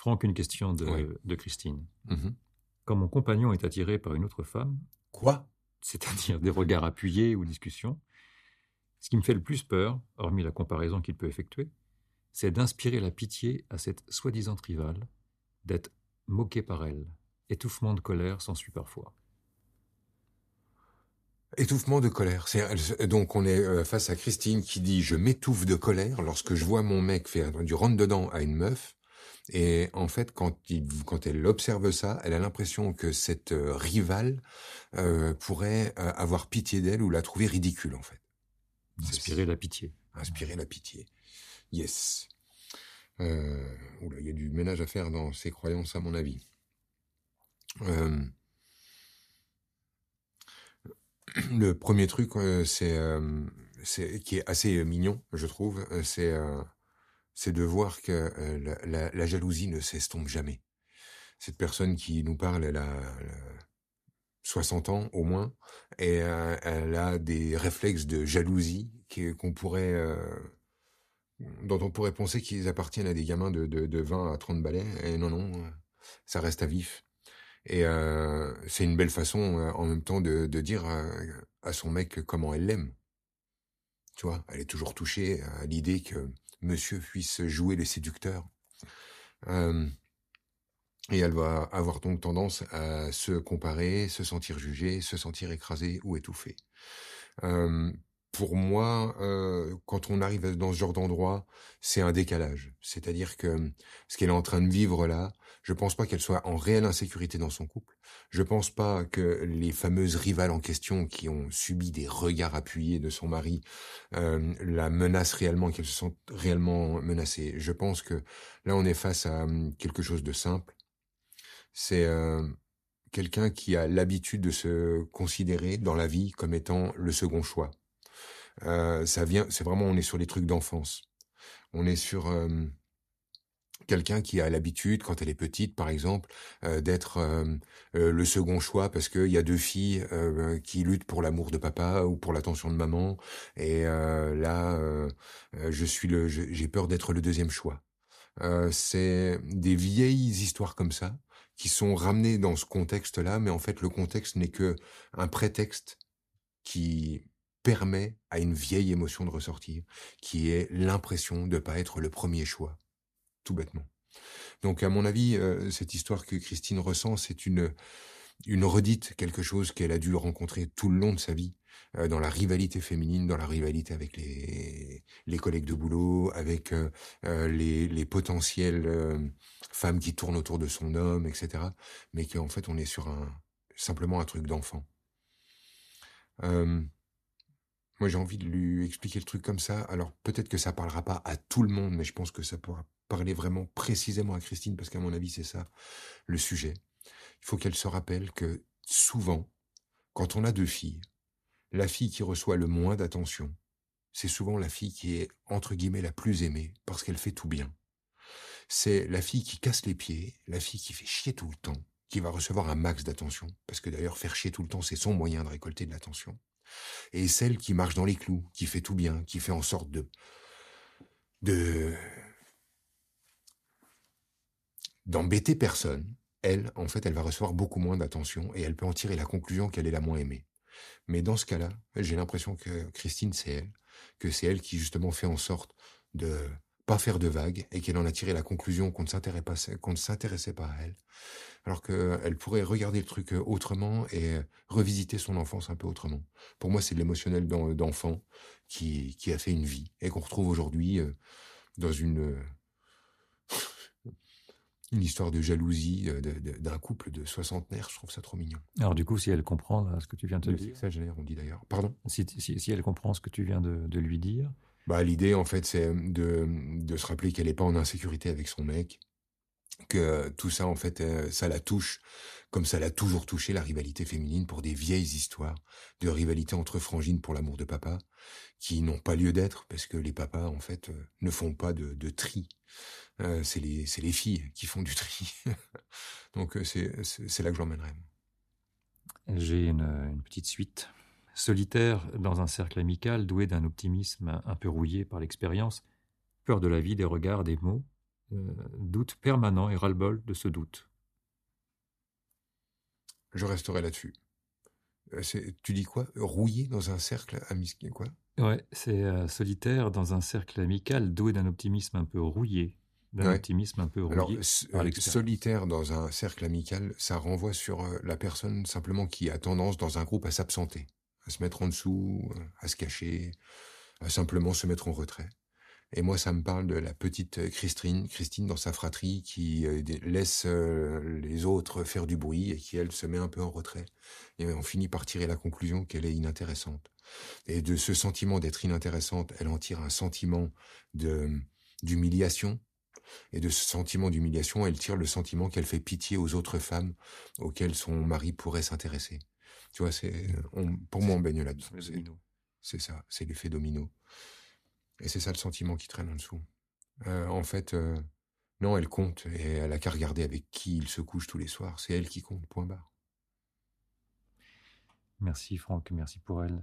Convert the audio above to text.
Franck, une question de, Oui. de Christine. Mhm. Quand mon compagnon est attiré par une autre femme, Quoi? c'est-à-dire des regards appuyés ou discussions, ce qui me fait le plus peur, hormis la comparaison qu'il peut effectuer, c'est d'inspirer la pitié à cette soi-disant rivale, d'être moqué par elle. Étouffement de colère s'ensuit parfois. Étouffement de colère. Donc on est euh, face à Christine qui dit je m'étouffe de colère lorsque je vois mon mec faire du rentre dedans à une meuf. Et en fait, quand, il, quand elle observe ça, elle a l'impression que cette euh, rivale euh, pourrait euh, avoir pitié d'elle ou la trouver ridicule en fait. Inspirer la pitié. Inspirer la pitié. Yes. Euh, oula, il y a du ménage à faire dans ces croyances à mon avis. Euh, le premier truc, c'est, qui est assez mignon, je trouve, c'est c'est de voir que euh, la, jalousie ne s'estompe jamais. Cette personne qui nous parle, elle a, elle a 60 ans au moins, et euh, elle a des réflexes de jalousie qu'on pourrait, euh, dont on pourrait penser qu'ils appartiennent à des gamins de, de, de 20 à 30 balais. Et non, non, ça reste à vif. Et c'est une belle façon en même temps de, de dire à, à son mec comment elle l'aime. Tu vois, elle est toujours touchée à l'idée que monsieur puisse jouer les séducteurs. Euh, et elle va avoir donc tendance à se comparer, se sentir jugée, se sentir écrasée ou étouffée. Euh, pour moi, euh, quand on arrive dans ce genre d'endroit, c'est un décalage. C'est-à-dire que ce qu'elle est en train de vivre là, je pense pas qu'elle soit en réelle insécurité dans son couple. Je pense pas que les fameuses rivales en question qui ont subi des regards appuyés de son mari euh, la menacent réellement, qu'elle se sente réellement menacée. Je pense que là, on est face à hum, quelque chose de simple. C'est euh, quelqu'un qui a l'habitude de se considérer dans la vie comme étant le second choix. Euh, ça vient, c'est vraiment, on est sur les trucs d'enfance. On est sur euh, quelqu'un qui a l'habitude, quand elle est petite, par exemple, euh, d'être euh, euh, le second choix parce qu'il y a deux filles qui luttent pour l'amour de papa ou pour l'attention de maman. Et là, je suis le, j'ai peur d'être le deuxième choix. C'est des vieilles histoires comme ça qui sont ramenées dans ce contexte-là, mais en fait, le contexte n'est que un prétexte qui permet à une vieille émotion de ressortir, qui est l'impression de pas être le premier choix, tout bêtement. Donc, à mon avis, euh, cette histoire que Christine ressent, c'est une une redite, quelque chose qu'elle a dû rencontrer tout le long de sa vie, euh, dans la rivalité féminine, dans la rivalité avec les les collègues de boulot, avec euh, euh, les les potentielles euh, femmes qui tournent autour de son homme, etc. Mais qu'en fait, on est sur un simplement un truc d'enfant. Euh, moi, j'ai envie de lui expliquer le truc comme ça. Alors, peut-être que ça parlera pas à tout le monde, mais je pense que ça pourra parler vraiment précisément à Christine, parce qu'à mon avis, c'est ça le sujet. Il faut qu'elle se rappelle que souvent, quand on a deux filles, la fille qui reçoit le moins d'attention, c'est souvent la fille qui est, entre guillemets, la plus aimée, parce qu'elle fait tout bien. C'est la fille qui casse les pieds, la fille qui fait chier tout le temps, qui va recevoir un max d'attention, parce que d'ailleurs, faire chier tout le temps, c'est son moyen de récolter de l'attention et celle qui marche dans les clous, qui fait tout bien, qui fait en sorte de de d'embêter personne, elle, en fait, elle va recevoir beaucoup moins d'attention et elle peut en tirer la conclusion qu'elle est la moins aimée. Mais dans ce cas-là, j'ai l'impression que Christine, c'est elle, que c'est elle qui justement fait en sorte de pas faire de vagues et qu'elle en a tiré la conclusion qu'on ne s'intéressait pas, qu'on ne s'intéressait pas à elle, alors qu'elle pourrait regarder le truc autrement et revisiter son enfance un peu autrement. Pour moi, c'est de l'émotionnel d'en- d'enfant qui, qui a fait une vie et qu'on retrouve aujourd'hui euh, dans une euh, une histoire de jalousie euh, d'un couple de soixantenaires. Je trouve ça trop mignon. Alors du coup, si elle comprend là, ce que tu viens de De dire, on dit d'ailleurs. Pardon? Si, si- si elle comprend ce que tu viens de, de lui dire, Bah, l'idée, en fait, c'est de, de se rappeler qu'elle n'est pas en insécurité avec son mec, que tout ça, en fait, euh, ça la touche, comme ça l'a toujours touché la rivalité féminine pour des vieilles histoires de rivalité entre frangines pour l'amour de papa, qui n'ont pas lieu d'être, parce que les papas, en fait, euh, ne font pas de, de tri. Euh, c'est les, les filles qui font du tri. Donc, c'est, là que j'emmènerai. j'ai une petite suite. Solitaire dans un cercle amical, doué d'un optimisme un peu rouillé par l'expérience, peur de la vie, des regards, des mots, doute permanent et ras-le-bol de ce doute. Je resterai là-dessus. Tu dis quoi? Rouillé dans un cercle amical, quoi? Ouais, c'est solitaire dans un cercle amical, doué d'un optimisme un peu rouillé, d'un optimisme un peu rouillé Alors, solitaire dans un cercle amical, ça renvoie sur la personne simplement qui a tendance dans un groupe à s'absenter, à se mettre en dessous, à se cacher, à simplement se mettre en retrait. Et moi, ça me parle de la petite Christine, Christine dans sa fratrie qui euh, laisse euh, les autres faire du bruit et qui, elle, se met un peu en retrait. Et on finit par tirer la conclusion qu'elle est inintéressante. Et de ce sentiment d'être inintéressante, elle en tire un sentiment de d'humiliation. Et de ce sentiment d'humiliation, elle tire le sentiment qu'elle fait pitié aux autres femmes auxquelles son mari pourrait s'intéresser. Tu vois, c'est, pour moi, on baigne là-dedans. C'est ça, c'est l'effet domino. Et c'est ça le sentiment qui traîne en dessous. Euh, en fait, euh, non, elle compte et elle a qu'à regarder avec qui il se couche tous les soirs. C'est elle qui compte, point barre. Merci Franck, merci pour elle.